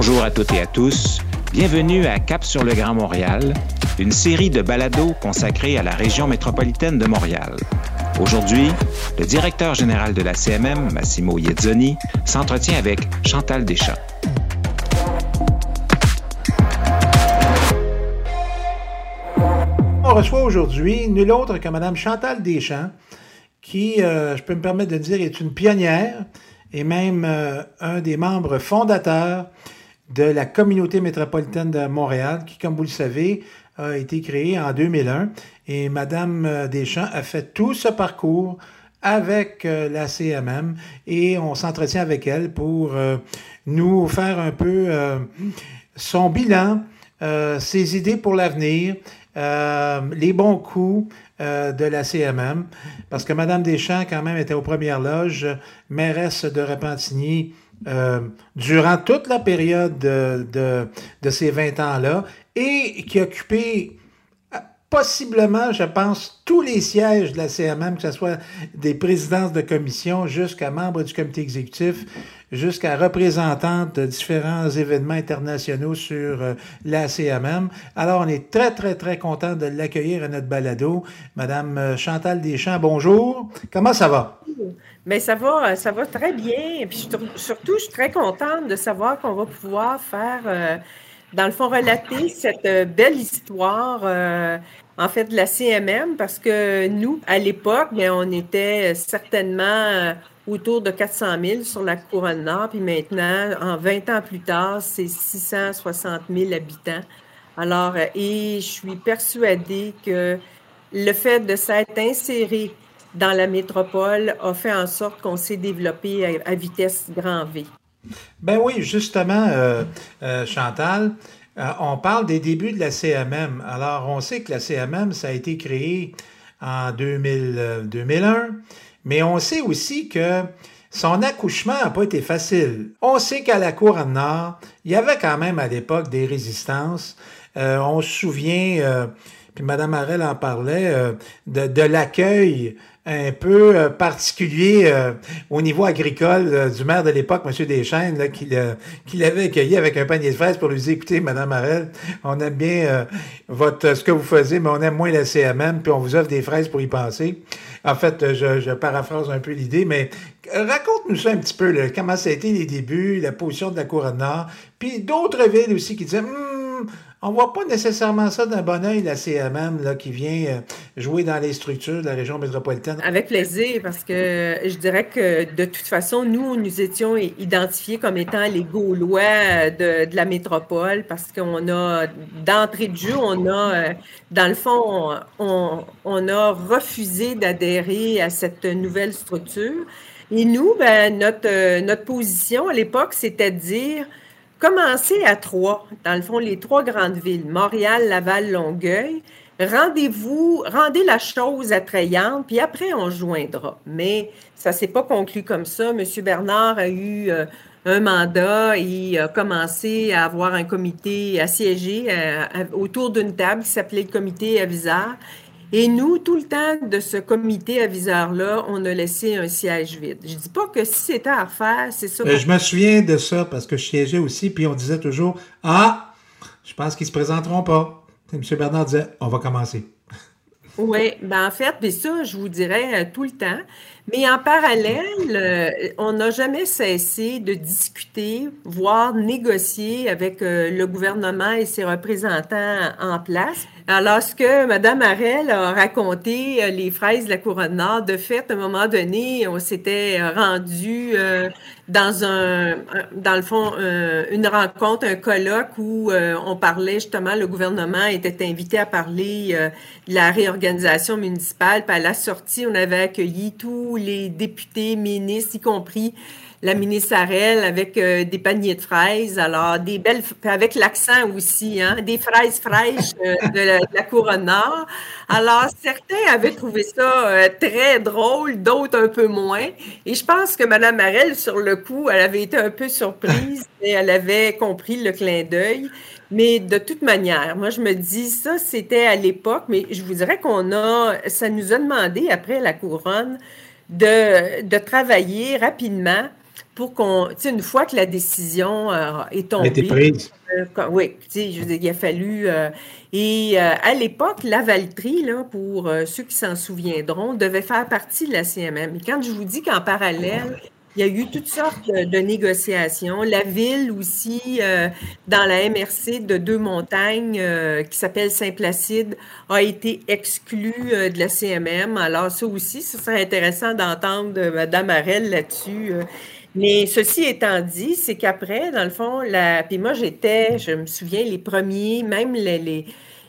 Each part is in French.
Bonjour à toutes et à tous. Bienvenue à Cap sur le Grand Montréal, une série de balados consacrée à la région métropolitaine de Montréal. Aujourd'hui, le directeur général de la CMM, Massimo Iezzoni, s'entretient avec Chantal Deschamps. On reçoit aujourd'hui nul autre que Mme Chantal Deschamps, qui, euh, je peux me permettre de dire, est une pionnière et même euh, un des membres fondateurs de la communauté métropolitaine de Montréal, qui, comme vous le savez, a été créée en 2001. Et Madame euh, Deschamps a fait tout ce parcours avec euh, la CMM et on s'entretient avec elle pour nous faire un peu son bilan, ses idées pour l'avenir, les bons coups, euh, de la CMM, parce que Mme Deschamps, quand même, était aux premières loges, mairesse de Repentigny euh, durant toute la période de, de, de ces 20 ans-là, et qui occupait possiblement, je pense, tous les sièges de la CMM, que ce soit des présidences de commission jusqu'à membres du comité exécutif, jusqu'à représentante de différents événements internationaux sur euh, la CMM. Alors, on est très, très, très content de l'accueillir à notre balado. Madame euh, Chantal Deschamps, bonjour. Comment ça va? Mais ça va, ça va très bien. Puis surtout, je suis très contente de savoir qu'on va pouvoir faire euh, dans le fond, relater cette euh, belle histoire, euh, en fait, de la CMM, parce que nous, à l'époque, ben, on était certainement euh, autour de 400 000 sur la couronne nord, puis maintenant, en 20 ans plus tard, c'est 660 000 habitants. Alors, et je suis persuadée que le fait de s'être inséré dans la métropole a fait en sorte qu'on s'est développé à vitesse grand V. Ben oui, justement, euh, euh, Chantal, euh, on parle des débuts de la CMM. Alors, on sait que la CMM, ça a été créé en 2000, 2001, mais on sait aussi que son accouchement n'a pas été facile. On sait qu'à la Couronne Nord, il y avait quand même à l'époque des résistances. on se souvient, puis Mme Harel en parlait, de, de l'accueil un peu euh, particulier euh, au niveau agricole euh, du maire de l'époque, M. Deschênes, là, qui, l'avait accueilli avec un panier de fraises pour lui dire, écoutez, Mme Marel, on aime bien votre ce que vous faisiez, mais on aime moins la CMM, puis on vous offre des fraises pour y penser. En fait, je, paraphrase un peu l'idée, mais raconte-nous ça un petit peu, comment ça a été les débuts, la position de la Couronne Nord, puis d'autres villes aussi qui disaient, hum, on voit pas nécessairement ça d'un bon oeil, la CMM, là, qui vient euh, jouer dans les structures de la région métropolitaine. Avec plaisir, parce que je dirais que de toute façon, nous, nous étions identifiés comme étant les Gaulois de, la métropole, parce qu'on a, d'entrée de jeu, on a, euh, dans le fond, on, on a refusé d'adhérer à cette nouvelle structure. Et nous, ben, notre, euh, notre position à l'époque, c'était de dire Commencez à trois, dans le fond, les trois grandes villes, Montréal, Laval, Longueuil. Rendez-vous, rendez la chose attrayante, puis après, on joindra. Mais ça ne s'est pas conclu comme ça. M. Bernard a eu euh, un mandat et a commencé à avoir un comité, à siéger euh, autour d'une table qui s'appelait le comité aviseur. Et nous, tout le temps de ce comité aviseur-là, on a laissé un siège vide. Je dis pas que si c'était à refaire, c'est ça. je me souviens de ça parce que je siégeais aussi, puis on disait toujours Ah, je pense qu'ils se présenteront pas. Et M. Bernard disait On va commencer. Oui, ben en fait, mais ça, je vous dirais euh, tout le temps. Mais en parallèle, euh, on n'a jamais cessé de discuter, voire négocier avec euh, le gouvernement et ses représentants en place. Alors, ce que Mme Arel a raconté, euh, les fraises de la Couronne Nord, de fait, à un moment donné, on s'était rendu euh, dans un, dans le fond, une rencontre, un colloque où euh, on parlait justement, le gouvernement était invité à parler de la réorganisation municipale. Puis à la sortie, on avait accueilli tous les députés, ministres, y compris la ministre Arel avec euh, des paniers de fraises, alors des belles, avec l'accent aussi, hein, des fraises fraîches euh, de, la, couronne nord. Alors, certains avaient trouvé ça euh, très drôle, d'autres un peu moins. Et je pense que Mme Arel, sur le coup, elle avait été un peu surprise et elle avait compris le clin d'œil. Mais de toute manière, moi, je me dis, ça, c'était à l'époque, mais je vous dirais qu'on a, ça nous a demandé, après la couronne, de, de travailler rapidement pour qu'on, tu sais, une fois que la décision est tombée. été prise. oui, tu sais, je veux dire, il a fallu. et à l'époque, la Valtrie, là, pour ceux qui s'en souviendront, devait faire partie de la CMM. Et quand je vous dis qu'en parallèle, il y a eu toutes sortes de, négociations. La ville aussi, euh, dans la MRC de Deux-Montagnes, euh, qui s'appelle Saint-Placide, a été exclue euh, de la CMM. Alors ça aussi, ce serait intéressant d'entendre Mme Arel là-dessus. Mais ceci étant dit, c'est qu'après, dans le fond, la... puis moi j'étais, je me souviens, les premiers, même les,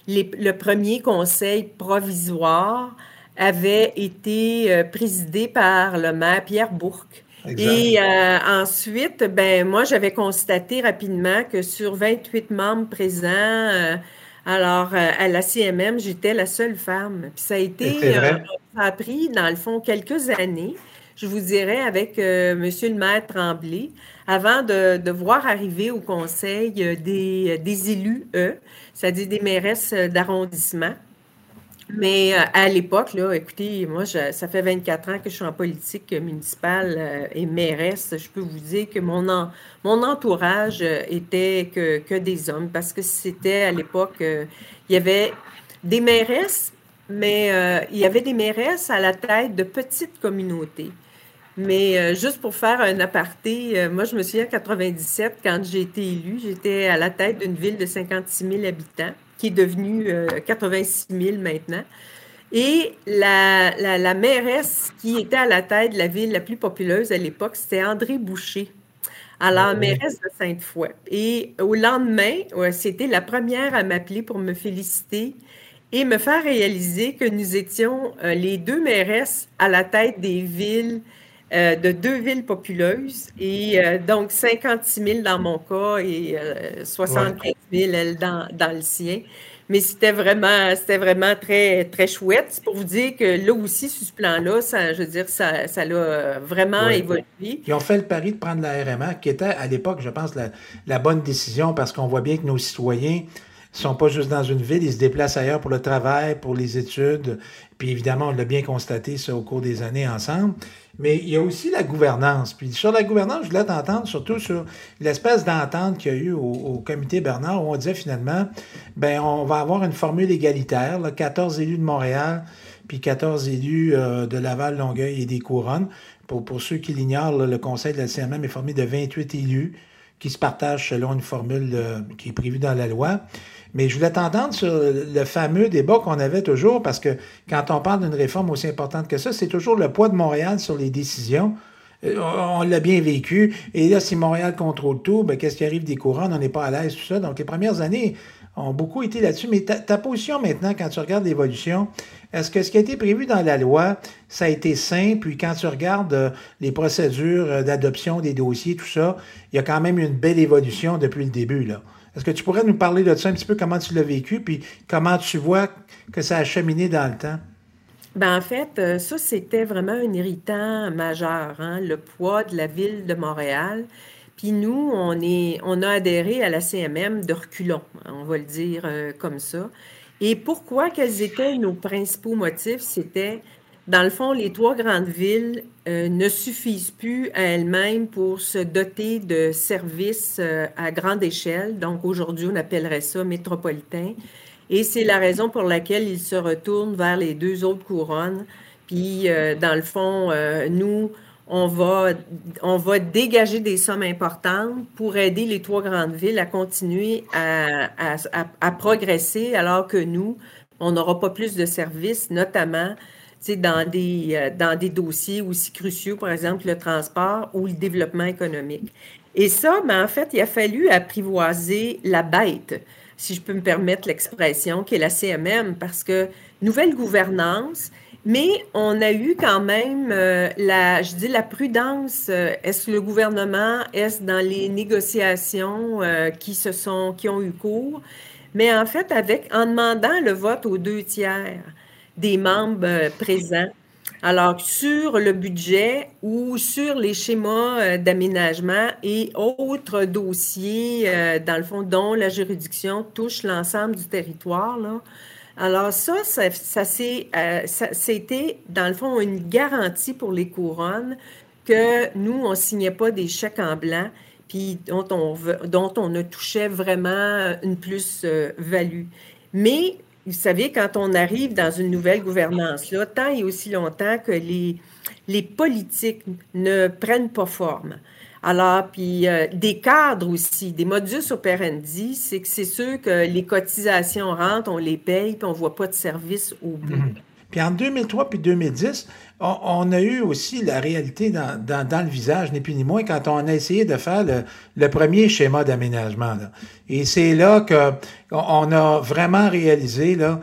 le premier conseil provisoire avait été présidé par le maire Pierre Bourque. Et euh, ensuite, ben moi, j'avais constaté rapidement que sur 28 membres présents, euh, alors euh, à la CMM, j'étais la seule femme. Puis ça a été, ça a pris dans le fond quelques années, je vous dirais, avec Monsieur le maire Tremblay, avant de, voir arriver au conseil des, des élus, eux, c'est-à-dire des mairesses d'arrondissement. Mais euh, à l'époque, là, écoutez, moi, ça fait 24 ans que je suis en politique municipale euh, et mairesse. Je peux vous dire que mon, mon entourage euh, était que, que, des hommes parce que c'était à l'époque, il y avait des mairesses, mais il y avait des mairesses à la tête de petites communautés. Mais juste pour faire un aparté, moi, je me souviens en 97, quand j'ai été élue, j'étais à la tête d'une ville de 56 000 habitants qui est devenu 86 euh, 000 maintenant. Et la, la, mairesse qui était à la tête de la ville la plus populeuse à l'époque, c'était André Boucher. Alors, ah mairesse de Sainte-Foy. Et au lendemain, c'était la première à m'appeler pour me féliciter et me faire réaliser que nous étions euh, les deux mairesses à la tête des villes euh, de deux villes populeuses. Et euh, donc, 56 000 dans mon cas et 75 000 elle, dans, dans, le sien. Mais c'était vraiment, c'était vraiment très, très chouette. C'est pour vous dire que là aussi, sur ce plan-là, ça, je veux dire, ça, ça l'a vraiment évolué. Ils ont fait le pari de prendre la RMA, qui était à l'époque, je pense, la, la bonne décision parce qu'on voit bien que nos citoyens sont pas juste dans une ville, ils se déplacent ailleurs pour le travail, pour les études. Puis évidemment, on l'a bien constaté ça au cours des années ensemble. Mais il y a aussi la gouvernance. Puis sur la gouvernance, je voulais t'entendre surtout sur l'espèce d'entente qu'il y a eu au, comité Bernard où on disait finalement, ben on va avoir une formule égalitaire, 14 élus de Montréal, puis 14 élus euh, de Laval, Longueuil et des Couronnes. Pour, pour ceux qui l'ignorent, le conseil de la CMM est formé de 28 élus qui se partagent selon une formule euh, qui est prévue dans la loi. Mais je voulais t'entendre sur le fameux débat qu'on avait toujours, parce que quand on parle d'une réforme aussi importante que ça, c'est toujours le poids de Montréal sur les décisions. Euh, on l'a bien vécu. Et là, si Montréal contrôle tout, ben, qu'est-ce qui arrive des courants? On n'est pas à l'aise, tout ça. Donc, les premières années ont beaucoup été là-dessus. Mais ta, position maintenant, quand tu regardes l'évolution, est-ce que ce qui a été prévu dans la loi, ça a été simple? Puis quand tu regardes euh, les procédures euh, d'adoption des dossiers, tout ça, il y a quand même une belle évolution depuis le début, là. Est-ce que tu pourrais nous parler de ça un petit peu, comment tu l'as vécu, puis comment tu vois que ça a cheminé dans le temps? Ben en fait, euh, ça, c'était vraiment un irritant majeur, hein, le poids de la ville de Montréal. Puis nous, on, est, on a adhéré à la CMM de reculons, on va le dire euh, comme ça. Et pourquoi, quels étaient nos principaux motifs? C'était dans le fond, les trois grandes villes euh, ne suffisent plus à elles-mêmes pour se doter de services euh, à grande échelle. Donc aujourd'hui, on appellerait ça métropolitain. Et c'est la raison pour laquelle ils se retournent vers les deux autres couronnes. Puis, dans le fond, nous, on va, on va dégager des sommes importantes pour aider les trois grandes villes à continuer à, progresser, alors que nous, on n'aura pas plus de services, notamment dans des, euh, dans des dossiers aussi cruciaux, par exemple le transport ou le développement économique. Et ça, ben, en fait, il a fallu apprivoiser la bête, si je peux me permettre l'expression, qui est la CMM, parce que nouvelle gouvernance, mais on a eu quand même euh, la, je dis la prudence. Euh, est-ce le gouvernement, est-ce dans les négociations qui se sont, qui ont eu cours, mais en fait avec en demandant le vote aux deux tiers des membres euh, présents. Alors, sur le budget ou sur les schémas euh, d'aménagement et autres dossiers, euh, dans le fond, dont la juridiction touche l'ensemble du territoire, là. Alors, ça, ça, c'était, dans le fond, une garantie pour les couronnes que nous, on ne signait pas des chèques en blanc, puis dont on, dont on ne touchait vraiment une plus-value. Mais, vous savez, quand on arrive dans une nouvelle gouvernance, là, tant et aussi longtemps que les, les politiques ne prennent pas forme. Alors, puis euh, des cadres aussi, des modus operandi, c'est que c'est sûr que les cotisations rentrent, on les paye, puis on ne voit pas de service au bout. Mhm. Puis en 2003 puis 2010, on, a eu aussi la réalité dans, le visage, ni plus ni moins, quand on a essayé de faire le, premier schéma d'aménagement. Et c'est là qu'on a vraiment réalisé, là,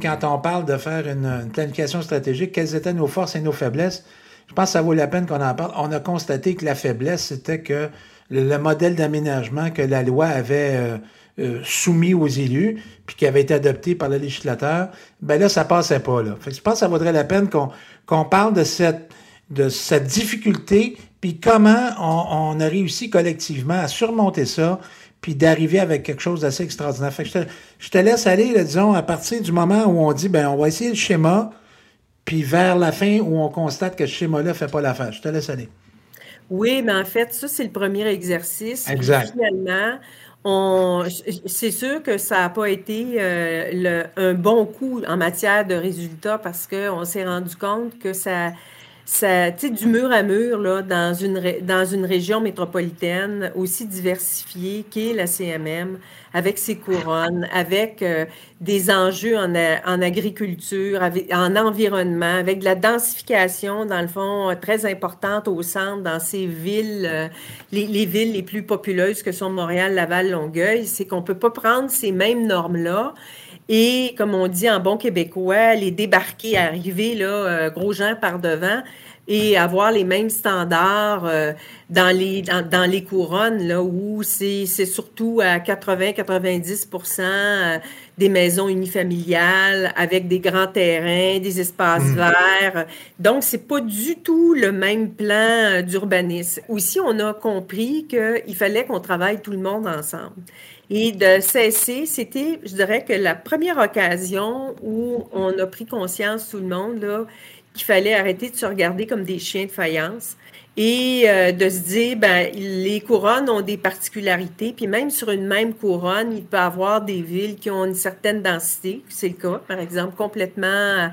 quand on parle de faire une, une planification stratégique, quelles étaient nos forces et nos faiblesses je pense que ça vaut la peine qu'on en parle. On a constaté que la faiblesse, c'était que le, modèle d'aménagement que la loi avait euh, euh, soumis aux élus, puis qui avait été adopté par le législateur, ben là, ça passait pas. Là. je pense que ça vaudrait la peine qu'on parle de cette, de cette difficulté, puis comment on, a réussi collectivement à surmonter ça, puis d'arriver avec quelque chose d'assez extraordinaire. Fait je, te, je te laisse aller, disons, à partir du moment où on dit, ben on va essayer le schéma, puis vers la fin où on constate que ce schéma-là ne fait pas l'affaire. Je te laisse aller. Oui, mais en fait, ça, c'est le premier exercice. Exact. finalement, c'est sûr que ça n'a pas été euh, un bon coup en matière de résultats parce qu'on s'est rendu compte que ça, ça, du mur à mur là, dans, une, dans une région métropolitaine aussi diversifiée qu'est la CMM, avec ses couronnes, avec euh, des enjeux en, en agriculture, en environnement, avec de la densification, dans le fond, très importante au centre, dans ces villes, euh, les, les, villes les plus populeuses que sont Montréal, Laval, Longueuil, c'est qu'on ne peut pas prendre ces mêmes normes-là et, comme on dit en bon québécois, les débarquer, arriver, là, euh, gros gens par devant et avoir les mêmes standards euh, dans, les, dans, les couronnes, là, où c'est surtout à 80-90 euh, des maisons unifamiliales avec des grands terrains, des espaces mmh. verts. Donc, c'est pas du tout le même plan d'urbanisme. Aussi, on a compris qu'il fallait qu'on travaille tout le monde ensemble. Et de cesser, c'était, je dirais que la première occasion où on a pris conscience, tout le monde, là, qu'il fallait arrêter de se regarder comme des chiens de faïence et euh, de se dire, ben, les couronnes ont des particularités, puis même sur une même couronne, il peut y avoir des villes qui ont une certaine densité, c'est le cas, par exemple, complètement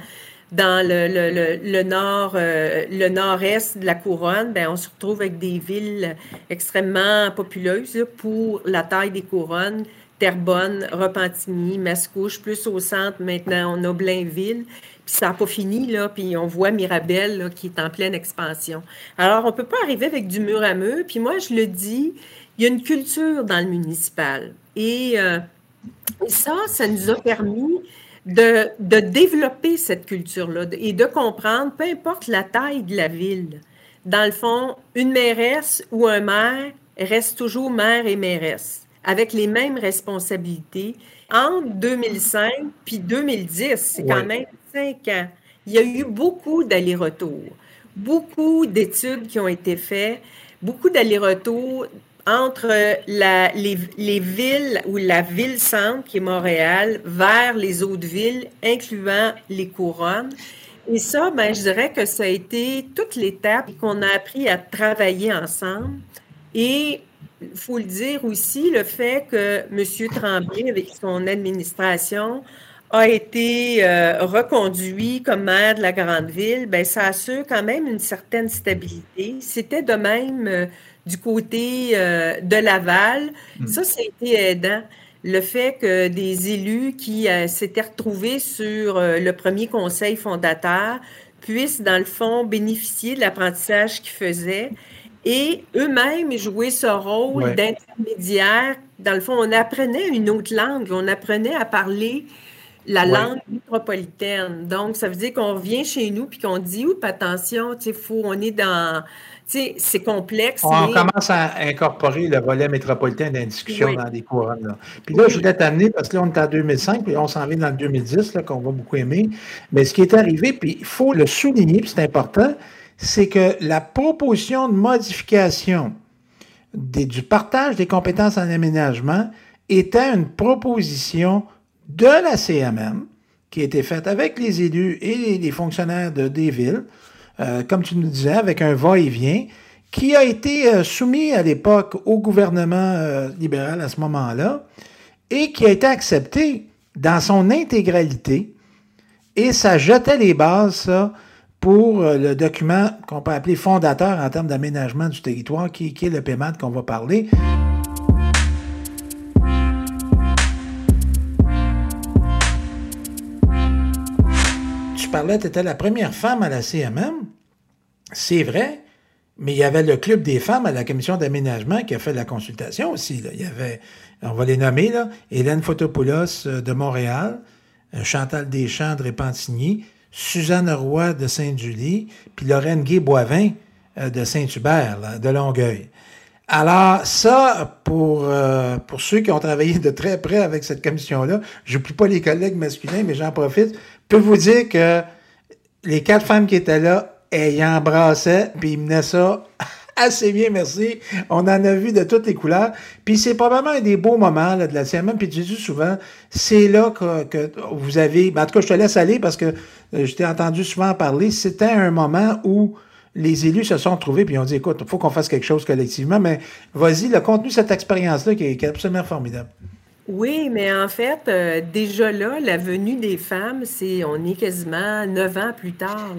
dans le, le, le, nord, euh, le nord-est de la couronne, ben, on se retrouve avec des villes extrêmement populeuses pour la taille des couronnes. Terrebonne, Repentigny, Mascouche, plus au centre, maintenant on a Blainville. Puis ça n'a pas fini, là, puis on voit Mirabel qui est en pleine expansion. Alors, on ne peut pas arriver avec du mur à mur. Puis moi, je le dis, il y a une culture dans le municipal. Et, euh, et ça, ça nous a permis de, développer cette culture-là et de comprendre, peu importe la taille de la ville, dans le fond, une mairesse ou un maire reste toujours maire et mairesse, avec les mêmes responsabilités. Entre 2005 puis 2010, c'est quand même cinq ans. Il y a eu beaucoup d'allers-retours, beaucoup d'études qui ont été faites, beaucoup d'allers-retours entre la, les, les, villes ou la ville-centre, qui est Montréal, vers les autres villes, incluant les couronnes. Et ça, ben, je dirais que ça a été toute l'étape qu'on a appris à travailler ensemble. Et il faut le dire aussi, le fait que M. Tremblay, avec son administration, a été euh, reconduit comme maire de la grande ville, ben, ça assure quand même une certaine stabilité. C'était de même euh, du côté euh, de Laval. Hmm. Ça, ça a été aidant. Le fait que des élus qui s'étaient retrouvés sur le premier conseil fondateur puissent, dans le fond, bénéficier de l'apprentissage qu'ils faisaient et eux-mêmes jouer ce rôle d'intermédiaire. Dans le fond, on apprenait une autre langue, on apprenait à parler la langue métropolitaine. Donc, ça veut dire qu'on revient chez nous puis qu'on dit, oups, attention, sais, on est dans c'est complexe. On commence à incorporer le volet métropolitain dans discussion dans des couronnes. Puis là, je voulais t'amener, parce que là, on est en 2005, puis on s'en vient dans le 2010, qu'on va beaucoup aimer. Mais ce qui est arrivé, puis il faut le souligner, puis c'est important, c'est que la proposition de modification du partage des compétences en aménagement était une proposition de la CMM qui a été faite avec les élus et les fonctionnaires de des villes comme tu nous disais, avec un va-et-vient, qui a été soumis à l'époque au gouvernement libéral à ce moment-là et qui a été accepté dans son intégralité. Et ça jetait les bases, ça, pour le document qu'on peut appeler fondateur en termes d'aménagement du territoire, qui, est le PEMAD qu'on va parler. parlais, tu étais la première femme à la CMM. C'est vrai, mais il y avait le Club des femmes à la commission d'aménagement qui a fait la consultation aussi. Il y avait, on va les nommer, là, Hélène Fotopoulos euh, de Montréal, euh, Chantal Deschamps de Repentigny, Suzanne Roy de Sainte-Julie, puis Lorraine Gay-Boivin euh, de Saint-Hubert, de Longueuil. Alors, ça, pour, pour ceux qui ont travaillé de très près avec cette commission-là, je n'oublie pas les collègues masculins, mais j'en profite peux vous dire que les quatre femmes qui étaient là, elles embrassaient, puis ils menaient ça assez bien, merci. On en a vu de toutes les couleurs. Puis c'est probablement un des beaux moments là, de la CMM. Puis tu dis souvent, c'est là que, vous avez... Ben, en tout cas, je te laisse aller parce que euh, je t'ai entendu souvent parler. C'était un moment où les élus se sont trouvés puis ont dit, écoute, il faut qu'on fasse quelque chose collectivement. Mais vas-y, le contenu de cette expérience-là qui est absolument formidable. Oui, mais en fait, euh, déjà là, la venue des femmes, c'est on est quasiment neuf ans plus tard.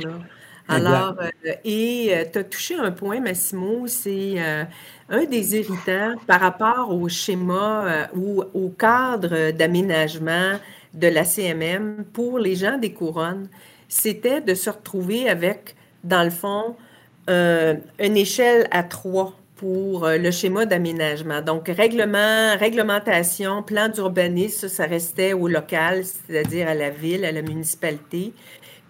Alors, euh, et euh, tu as touché un point, Massimo, c'est un des irritants par rapport au schéma ou au cadre d'aménagement de la CMM pour les gens des couronnes, c'était de se retrouver avec, dans le fond, une échelle à trois pour euh, le schéma d'aménagement. Donc, règlement, réglementation, plan d'urbanisme, ça, restait au local, c'est-à-dire à la ville, à la municipalité.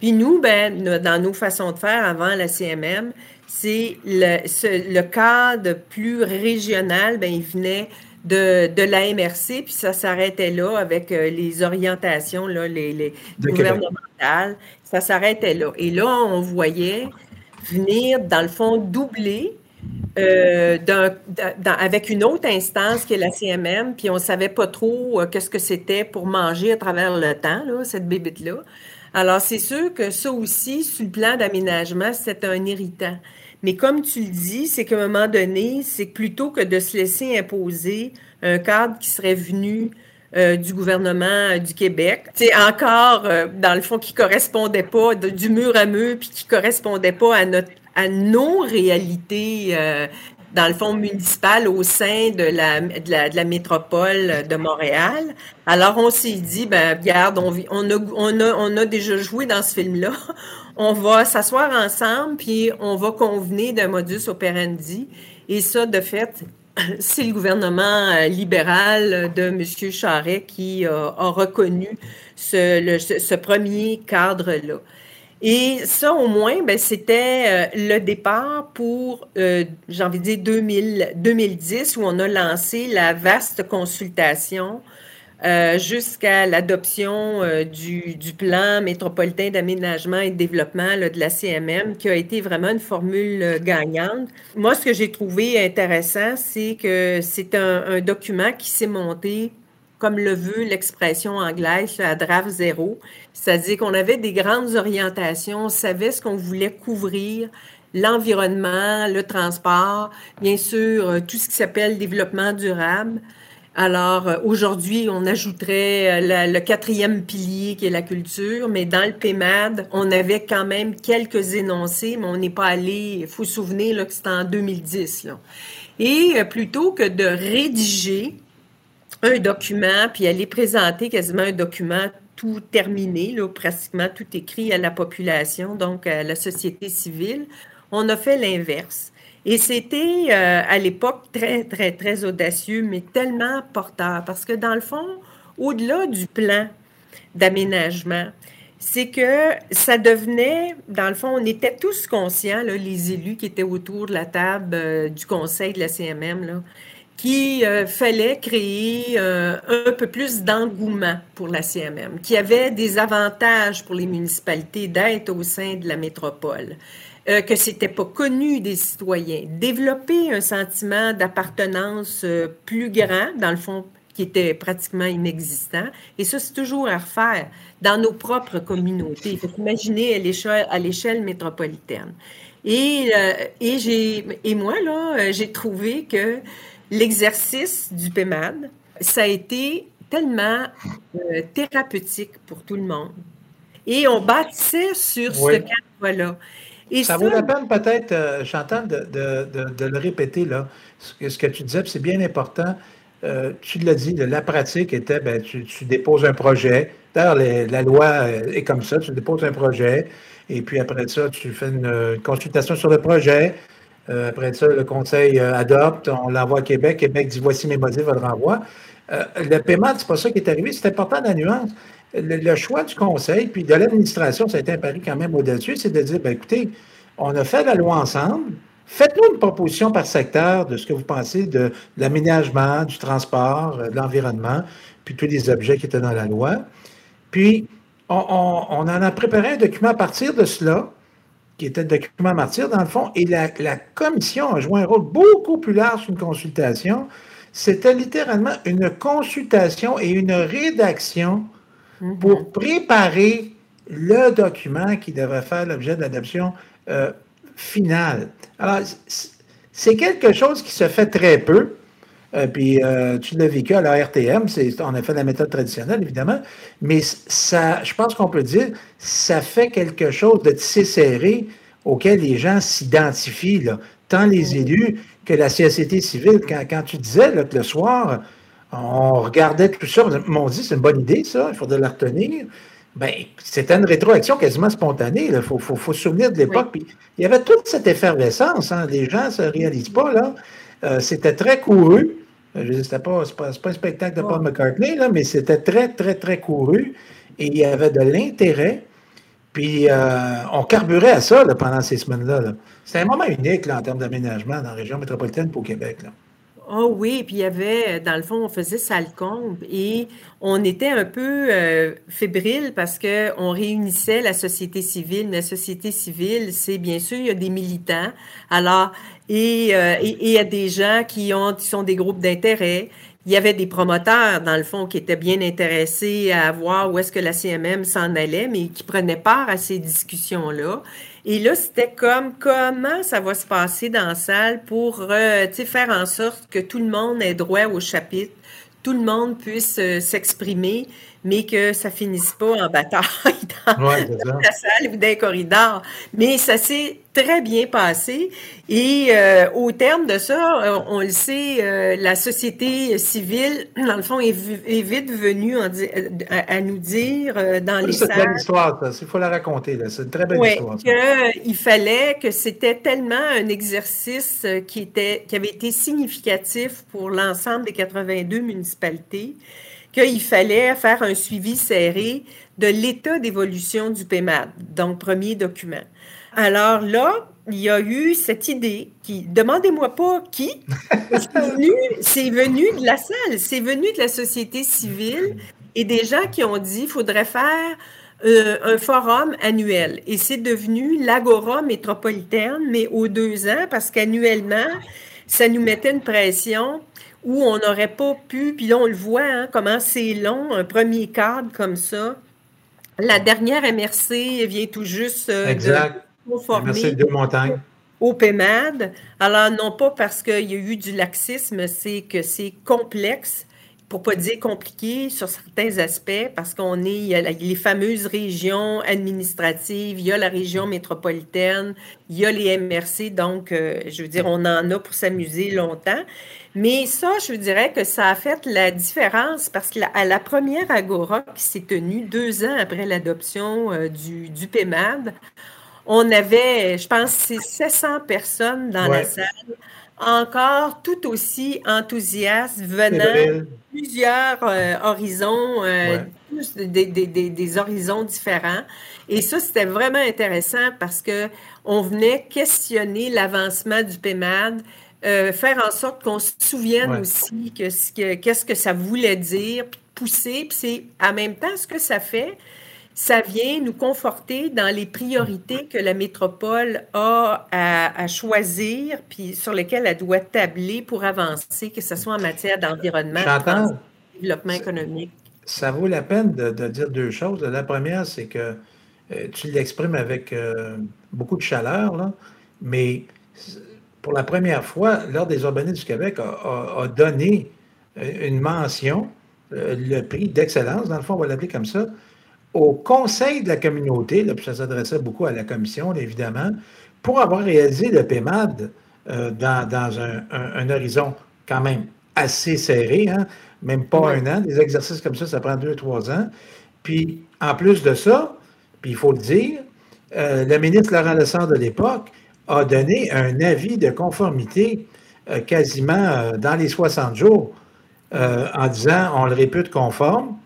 Puis nous, ben, dans nos façons de faire avant la CMM, c'est le, le, cadre plus régional, ben, il venait de, de la MRC, puis ça s'arrêtait là avec euh, les orientations là, les, les gouvernementales. Ça s'arrêtait là. Et là, on voyait venir, dans le fond, doubler euh, avec une autre instance qui est la CMM, puis on ne savait pas trop euh, qu'est-ce que c'était pour manger à travers le temps, là, cette bébite-là. Alors, c'est sûr que ça aussi, sur le plan d'aménagement, c'est un irritant. Mais comme tu le dis, c'est qu'à un moment donné, c'est plutôt que de se laisser imposer un cadre qui serait venu euh, du gouvernement du Québec. C'est encore, dans le fond, qui correspondait pas du mur à mur, puis qui correspondait pas à notre à nos réalités, euh, dans le fond municipal au sein de la, de la, métropole de Montréal. Alors, on s'est dit, ben, regarde, on, on, a, on, a, déjà joué dans ce film-là. On va s'asseoir ensemble, puis on va convenir d'un modus operandi. Et ça, de fait, c'est le gouvernement euh, libéral de M. Charret qui a, reconnu ce, ce premier cadre-là. Et ça, au moins, ben, c'était euh, le départ pour, euh, j'ai envie de dire, 2000, 2010, où on a lancé la vaste consultation euh, jusqu'à l'adoption du, plan métropolitain d'aménagement et de développement de la CMM, qui a été vraiment une formule gagnante. Moi, ce que j'ai trouvé intéressant, c'est que c'est un, un document qui s'est monté comme le veut l'expression anglaise, à draft zéro. C'est-à-dire qu'on avait des grandes orientations, on savait ce qu'on voulait couvrir, l'environnement, le transport, bien sûr, euh, tout ce qui s'appelle développement durable. Alors, euh, aujourd'hui, on ajouterait euh, le quatrième pilier qui est la culture, mais dans le PEMAD, on avait quand même quelques énoncés, mais on n'est pas allé, il faut se souvenir que c'était en 2010. Et plutôt que de rédiger un document, puis aller présenter quasiment un document terminé, pratiquement tout écrit à la population, donc à la société civile. On a fait l'inverse. Et c'était euh, à l'époque très, très, très audacieux, mais tellement porteur, parce que dans le fond, au-delà du plan d'aménagement, c'est que ça devenait, dans le fond, on était tous conscients, les élus qui étaient autour de la table euh, du conseil de la CMM, là, qu'il euh, fallait créer euh, un peu plus d'engouement pour la CMM, qui avait des avantages pour les municipalités d'être au sein de la métropole, euh, que c'était pas connu des citoyens, développer un sentiment d'appartenance plus grand, dans le fond, qui était pratiquement inexistant. Et ça, c'est toujours à refaire dans nos propres communautés. Faut imaginer à l'échelle métropolitaine. Et, euh, et, j'ai, et moi, là, euh, j'ai trouvé que l'exercice du PEMAD, ça a été tellement euh, thérapeutique pour tout le monde. Et on bâtissait sur ce cadre-là. ça, vaut la peine peut-être, Chantal, de, de, de, le répéter, là, ce que, ce que tu disais, c'est bien important. tu l'as dit, la pratique était, ben, tu, tu, déposes un projet. D'ailleurs, la loi est comme ça, tu déposes un projet, et puis après ça, tu fais une, consultation sur le projet. Euh, après ça, le conseil euh, adopte, on l'envoie à Québec. Québec dit voici mes motifs, on le renvoie. Euh, le paiement, c'est pas ça qui est arrivé. C'est important la nuance. Le, choix du conseil, puis de l'administration, ça a été un pari quand même au-dessus, c'est de dire ben, écoutez, on a fait la loi ensemble. Faites-nous une proposition par secteur de ce que vous pensez de l'aménagement, du transport, de l'environnement, puis tous les objets qui étaient dans la loi. Puis, on, en a préparé un document à partir de cela, qui était le document martyr, dans le fond, et la, commission a joué un rôle beaucoup plus large qu'une consultation. C'était littéralement une consultation et une rédaction mm-hmm. pour préparer le document qui devrait faire l'objet de l'adoption euh, finale. Alors, c'est quelque chose qui se fait très peu. Euh, puis euh, tu l'as vécu à la RTM, on a fait la méthode traditionnelle, évidemment, mais ça, je pense qu'on peut dire, ça fait quelque chose de tissé serré auquel les gens s'identifient, tant les élus que la société civile. Quand, tu disais que le soir, on regardait tout ça, on dit c'est une bonne idée, ça, il faudrait la retenir. Ben, c'était une rétroaction quasiment spontanée. Il faut, faut, se souvenir de l'époque. Il y avait toute cette effervescence. Hein. Les gens ne se réalisent pas. là. Euh, c'était très couru. Je c'était pas, pas, pas, un spectacle de Paul McCartney, là, mais c'était très, très, très couru et il y avait de l'intérêt. Puis euh, on carburait à ça pendant ces semaines-là. C'était un moment unique là, en termes d'aménagement dans la région métropolitaine pour Québec. Là. Oh oui, puis il y avait, dans le fond, on faisait Salcombe et on était un peu euh, fébrile parce qu'on réunissait la société civile. La société civile, c'est bien sûr, il y a des militants. Alors, et, euh, il y a des gens qui, ont, qui sont des groupes d'intérêt. Il y avait des promoteurs, dans le fond, qui étaient bien intéressés à voir où est-ce que la CMM s'en allait, mais qui prenaient part à ces discussions-là. Et là, c'était comme comment ça va se passer dans la salle pour euh, faire en sorte que tout le monde ait droit au chapitre, tout le monde puisse euh, s'exprimer? Mais que ça finisse pas en bataille dans, la salle ou dans les corridors. Mais ça s'est très bien passé. Et euh, au terme de ça, euh, on, le sait, euh, la société civile, dans le fond, est, vite venue à, nous dire dans les salles... C'est une belle histoire, Il faut la raconter. C'est une très belle histoire. Il fallait que c'était tellement un exercice qui, était, qui avait été significatif pour l'ensemble des 82 municipalités qu'il fallait faire un suivi serré de l'état d'évolution du PEMAD, donc premier document. Alors là, il y a eu cette idée qui, demandez-moi pas qui, c'est venu, de la salle, c'est venu de la société civile et des gens qui ont dit qu'il faudrait faire euh, un forum annuel. Et c'est devenu l'Agora métropolitaine, mais aux deux ans, parce qu'annuellement, ça nous mettait une pression où on n'aurait pas pu, puis là on le voit, hein, comment c'est long, un premier cadre comme ça. La dernière MRC vient tout juste euh, de conformer de montagne. au PEMAD. Alors, non pas parce qu'il y a eu du laxisme, c'est que c'est complexe pour pas dire compliqué sur certains aspects, parce qu'on est, il y a les fameuses régions administratives, il y a la région métropolitaine, il y a les MRC, donc, euh, je veux dire, on en a pour s'amuser longtemps. Mais ça, je dirais que ça a fait la différence parce qu'à la première Agora qui s'est tenue deux ans après l'adoption euh, du, du PEMAD, on avait, je pense, 700 personnes dans la salle encore tout aussi enthousiastes venant de plusieurs euh, horizons, euh, des, horizons différents. Et ça, c'était vraiment intéressant parce que on venait questionner l'avancement du PEMAD, euh, faire en sorte qu'on se souvienne aussi que qu'est-ce que ça voulait dire, pousser, puis c'est en même temps ce que ça fait, ça vient nous conforter dans les priorités que la métropole a à, choisir, puis sur lesquelles elle doit tabler pour avancer, que ce soit en matière d'environnement. développement économique. Ça vaut la peine de, dire deux choses. La première, c'est que euh, tu l'exprimes avec euh, beaucoup de chaleur, là, mais pour la première fois, l'Ordre des urbanistes du Québec a, donné euh, une mention, le prix d'excellence, dans le fond, on va l'appeler comme ça, au Conseil de la communauté, là, puis ça s'adressait beaucoup à la commission, évidemment, pour avoir réalisé le PEMAD dans, un, horizon quand même assez serré, hein, même pas un an. Des exercices comme ça, ça prend deux, trois ans. Puis, en plus de ça, puis il faut le dire, euh, le ministre Laurent Lessard de l'époque a donné un avis de conformité euh, quasiment euh, dans les 60 jours en disant on le répute conforme.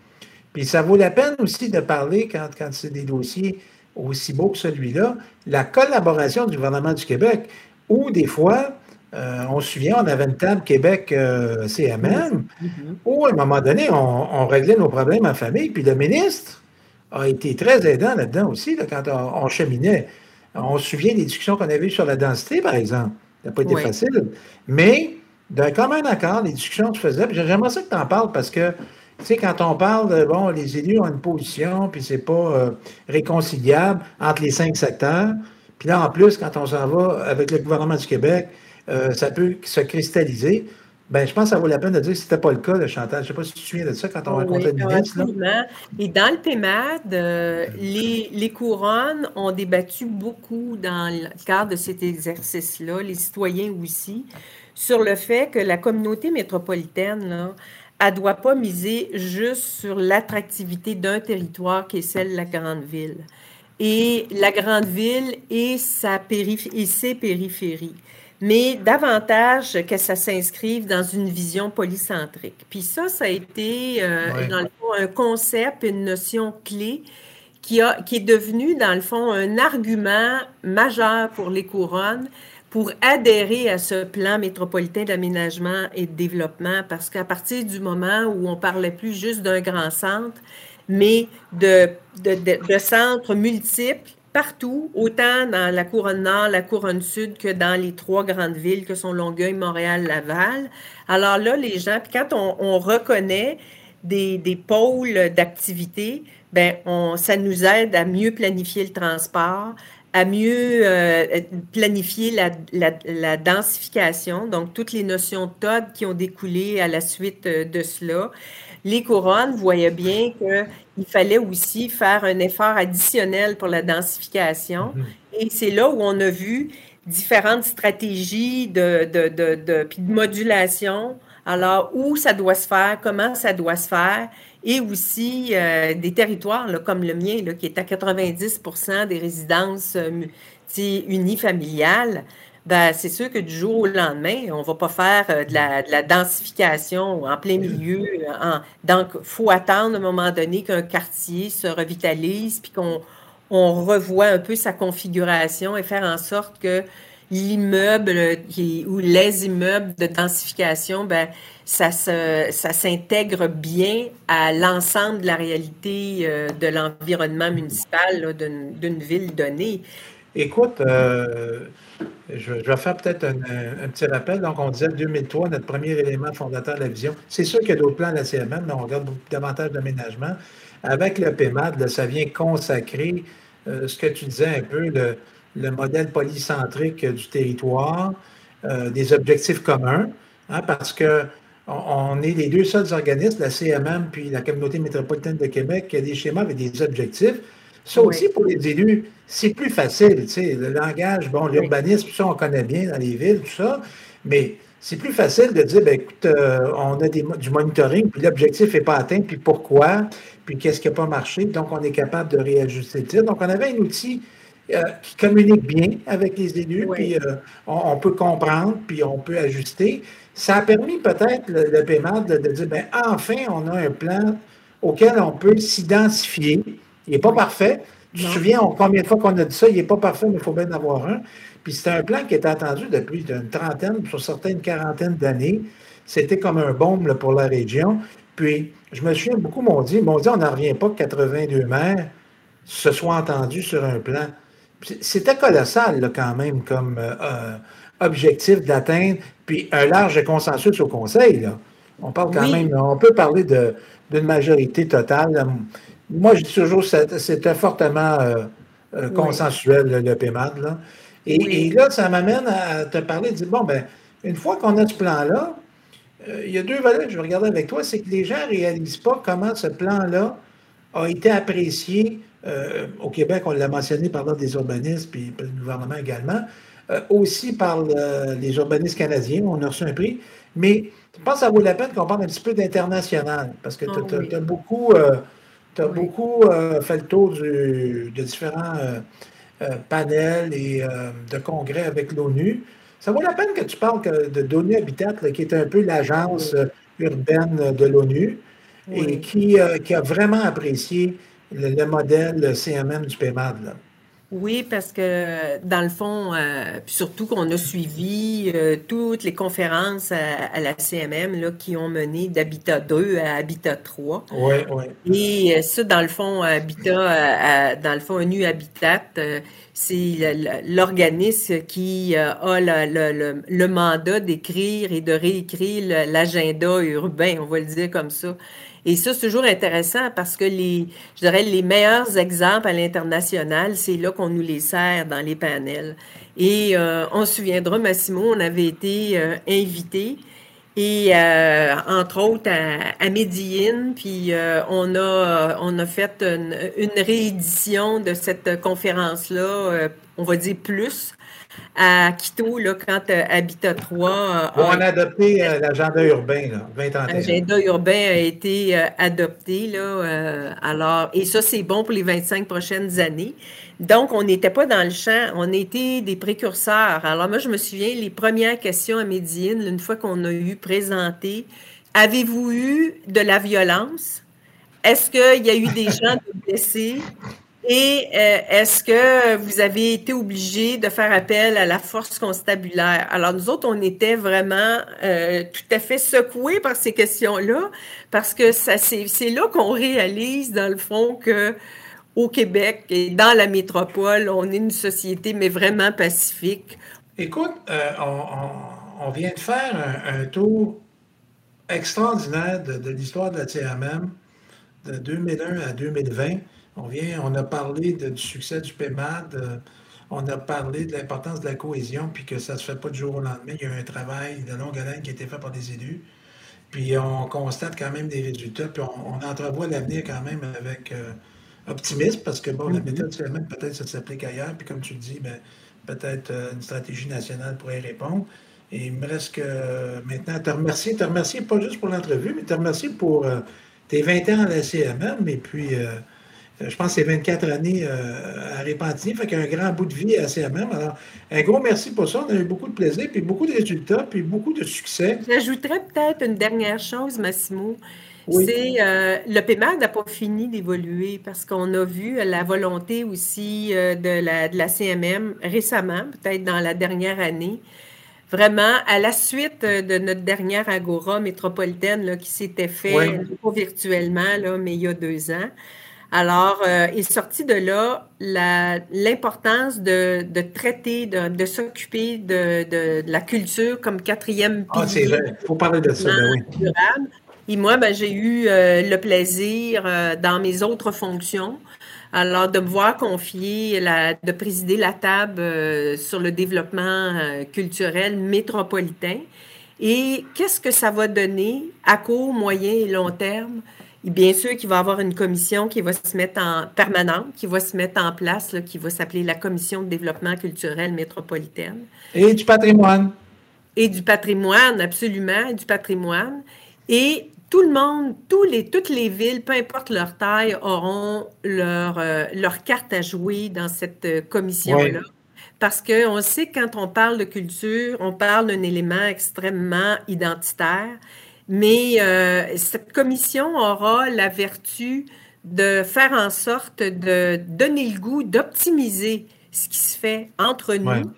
Puis ça vaut la peine aussi de parler, quand, quand c'est des dossiers aussi beaux que celui-là, la collaboration du gouvernement du Québec, où des fois, on se souvient, on avait une table Québec-CMM, mm-hmm. où à un moment donné, on, on, réglait nos problèmes en famille, puis le ministre a été très aidant là-dedans aussi, quand on, cheminait. On se souvient des discussions qu'on avait eues sur la densité, par exemple. Ça n'a pas été facile. Mais d'un commun accord, les discussions se faisaient. J'aimerais ça que tu en parles parce que, tu sais, quand on parle de, bon, les élus ont une position, puis c'est pas euh, réconciliable entre les cinq secteurs. Puis là, en plus, quand on s'en va avec le gouvernement du Québec, euh, ça peut se cristalliser. Ben, je pense que ça vaut la peine de dire que ce n'était pas le cas, de Chantal. Je ne sais pas si tu te souviens de ça quand on racontait le ministre. Et dans le PEMAD, euh, les, les, couronnes ont débattu beaucoup dans le cadre de cet exercice-là, les citoyens aussi, sur le fait que la communauté métropolitaine, là, elle ne doit pas miser juste sur l'attractivité d'un territoire qui est celle de la grande ville. Et la grande ville et, sa et ses périphéries mais davantage que ça s'inscrive dans une vision polycentrique. Puis ça, ça a été, euh, dans le fond, un concept, une notion clé qui, a, qui est devenu, dans le fond, un argument majeur pour les couronnes pour adhérer à ce plan métropolitain d'aménagement et de développement, parce qu'à partir du moment où on parlait plus juste d'un grand centre, mais de, de, de, centres multiples partout, autant dans la couronne nord, la couronne sud que dans les trois grandes villes que sont Longueuil, Montréal, Laval. Alors là, les gens, puis quand on, reconnaît des, des pôles d'activité, ben on, ça nous aide à mieux planifier le transport, à mieux euh, planifier la, la, la, densification, donc toutes les notions de TOD qui ont découlé à la suite euh, de cela les couronnes voyaient bien qu'il fallait aussi faire un effort additionnel pour la densification. Mhm. Et c'est là où on a vu différentes stratégies de, de, de, de, modulation. Alors, où ça doit se faire, comment ça doit se faire, et aussi euh, des territoires comme le mien, qui est à 90 des résidences euh, unifamiliales. Ben, c'est sûr que du jour au lendemain, on ne va pas faire euh, de, la, densification en plein milieu. donc, il faut attendre à un moment donné qu'un quartier se revitalise, puis qu'on on revoit un peu sa configuration et faire en sorte que l'immeuble ou les immeubles de densification, ben, ça, ça s'intègre bien à l'ensemble de la réalité euh, de l'environnement municipal d'une ville donnée. Écoute, euh, je, vais faire peut-être un, petit rappel. Donc, on disait 2003, notre premier élément fondateur de la vision. C'est sûr qu'il y a d'autres plans de la CMM, mais on regarde davantage d'aménagement. Avec le PEMAD, ça vient consacrer euh, ce que tu disais un peu, le, modèle polycentrique du territoire, euh, des objectifs communs, hein, parce que on, est les deux seuls organismes, la CMM puis la Communauté métropolitaine de Québec, qui a des schémas avec des objectifs. Ça aussi, pour les élus, c'est plus facile. Tu sais, le langage, bon, l'urbanisme, ça, on connaît bien dans les villes, tout ça. Mais c'est plus facile de dire, ben, écoute, euh, on a du monitoring, puis l'objectif n'est pas atteint, puis pourquoi, puis qu'est-ce qui n'a pas marché. Donc, on est capable de réajuster le tir. Donc, on avait un outil euh, qui communique bien avec les élus, puis euh, on, peut comprendre, puis on peut ajuster. Ça a permis peut-être le, paiement de, de, dire, ben, enfin, on a un plan auquel on peut s'identifier il n'est pas parfait. Tu te souviens combien de fois qu'on a dit ça? Il n'est pas parfait, mais il faut bien en avoir un. Puis c'était un plan qui était attendu depuis une trentaine, sur certaines quarantaines d'années. C'était comme un baume pour la région. Puis, je me souviens, beaucoup m'ont dit, m'ont dit, on n'en revient pas que 82 maires se soient entendus sur un plan. C'était colossal, quand même, comme euh, euh, objectif d'atteindre, puis un large consensus au Conseil. Là. On parle quand même, on peut parler d'une majorité totale. Moi, je dis toujours que c'était fortement consensuel, le PMAD. Et, là, ça m'amène à te parler, de dire, bon, ben, une fois qu'on a ce plan-là, il y a deux volets que je vais regarder avec toi, c'est que les gens ne réalisent pas comment ce plan-là a été apprécié euh, au Québec, on l'a mentionné par l'ordre des urbanistes, puis le gouvernement également, euh, aussi par les urbanistes canadiens, on a reçu un prix. Mais je pense que ça vaut la peine qu'on parle un petit peu d'international, parce que tu as, beaucoup, as beaucoup euh, fait le tour de différents panels et de congrès avec l'ONU. Ça vaut la peine que tu parles de l'ONU Habitat, qui est un peu l'agence urbaine de l'ONU, et qui, qui, a vraiment apprécié le, modèle CMM du PMAD. Oui, parce que dans le fond, euh, surtout qu'on a suivi euh, toutes les conférences à, la CMM là, qui ont mené d'Habitat 2 à Habitat 3. Oui, oui. Et euh, ça, dans le fond, Habitat, dans le fond, nu Habitat, c'est l'organisme qui a le, le mandat d'écrire et de réécrire l'agenda urbain, on va le dire comme ça. Et ça, c'est toujours intéressant parce que les, je dirais, les meilleurs exemples à l'international, c'est là qu'on nous les sert dans les panels. Et euh, on se souviendra, Massimo, on avait été euh, invité et euh, entre autres à, à puis on a on a fait une, une réédition de cette conférence-là, on va dire plus, à Quito, là, quand euh, Habitat 3. Euh, on a adopté euh, l'agenda urbain, là, 20 ans. L'agenda urbain a été adopté, là, alors, et ça, c'est bon pour les 25 prochaines années. Donc, on n'était pas dans le champ, on était des précurseurs. Alors, moi, je me souviens, les premières questions à Médine, une fois qu'on a eu présenté, avez-vous eu de la violence? Est-ce qu'il y a eu des gens blessés? Et euh, est-ce que vous avez été obligé de faire appel à la force constabulaire? Alors, nous autres, on était vraiment euh, tout à fait secoués par ces questions-là, parce que ça, c'est, là qu'on réalise, dans le fond, que au Québec et dans la métropole, on est une société, mais vraiment pacifique. Écoute, euh, on, vient de faire un, tour extraordinaire de, de l'histoire de la TMM de 2001 à 2020. On vient, on a parlé du succès du PEMAD, euh, on a parlé de l'importance de la cohésion, puis que ça ne se fait pas du jour au lendemain. Il y a un travail de longue haleine qui a été fait par des élus. Puis on constate quand même des résultats, puis on, entrevoit l'avenir quand même avec euh, optimisme, parce que bon, la mm-hmm. méthode même peut-être ça s'applique ailleurs, puis comme tu le dis, ben, peut-être euh, une stratégie nationale pourrait y répondre. Et il me reste que maintenant te remercier, te remercier pas juste pour l'entrevue, mais te remercier pour tes 20 ans à la CMM, et puis je pense que c'est 24 années euh, à Répentigny, fait qu'il a un grand bout de vie à CMM. Alors, un gros merci pour ça. On a eu beaucoup de plaisir, puis beaucoup de résultats, puis beaucoup de succès. J'ajouterais peut-être une dernière chose, Massimo. C'est euh, le PEMAD n'a pas fini d'évoluer parce qu'on a vu la volonté aussi euh, de, la, de la CMM récemment, peut-être dans la dernière année, vraiment, à la suite de notre dernière Agora métropolitaine là, qui s'était fait, pas virtuellement, là, mais il y a deux ans, alors, euh, est sorti de là l'importance de, de, traiter, de, de s'occuper de, de, la culture comme quatrième pilier. Ah, c'est vrai. Il faut parler de ça, ben oui. Et moi, ben, j'ai eu euh, le plaisir euh, dans mes autres fonctions, alors de me voir confier, la, de présider la table euh, sur le développement culturel métropolitain. Et qu'est-ce que ça va donner à court, moyen et long terme? Bien sûr qu'il va y avoir une commission qui va se mettre en permanente, qui va se mettre en place, qui va s'appeler la Commission de développement culturel métropolitaine. Et du patrimoine. Et du patrimoine, absolument, et du patrimoine. Et tout le monde, tous les, toutes les villes, peu importe leur taille, auront leur, euh, leur carte à jouer dans cette euh, commission-là. Parce qu'on sait que quand on parle de culture, on parle d'un élément extrêmement identitaire. Mais euh, cette commission aura la vertu de faire en sorte de donner le goût, d'optimiser ce qui se fait entre nous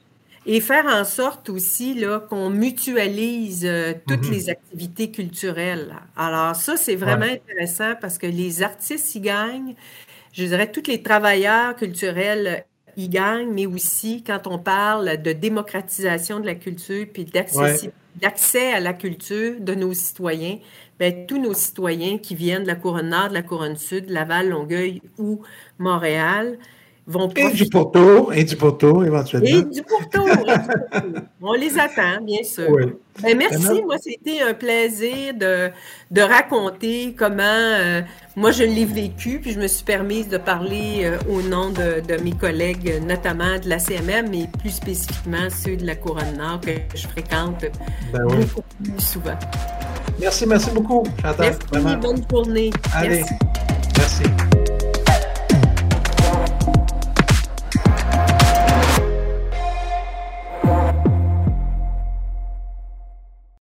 et faire en sorte aussi là, qu'on mutualise euh, toutes mm-hmm. les activités culturelles. Alors ça, c'est vraiment intéressant parce que les artistes y gagnent, je dirais tous les travailleurs culturels y gagnent, mais aussi quand on parle de démocratisation de la culture puis d'accessibilité d'accès à la culture de nos citoyens, bien, tous nos citoyens qui viennent de la couronne nord, de la couronne sud, Laval, Longueuil ou Montréal, vont Et du pourtour, et du pourtour, éventuellement. Et du pourtour, On les attend, bien sûr. Ben, merci, moi, c'était un plaisir de, de raconter comment euh, moi je l'ai vécu, puis je me suis permise de parler euh, au nom de, de, mes collègues, notamment de la CMM, mais plus spécifiquement ceux de la Couronne Nord que je fréquente ben beaucoup plus souvent. Merci, merci beaucoup, Chantal. Merci, bonne journée. Allez, merci.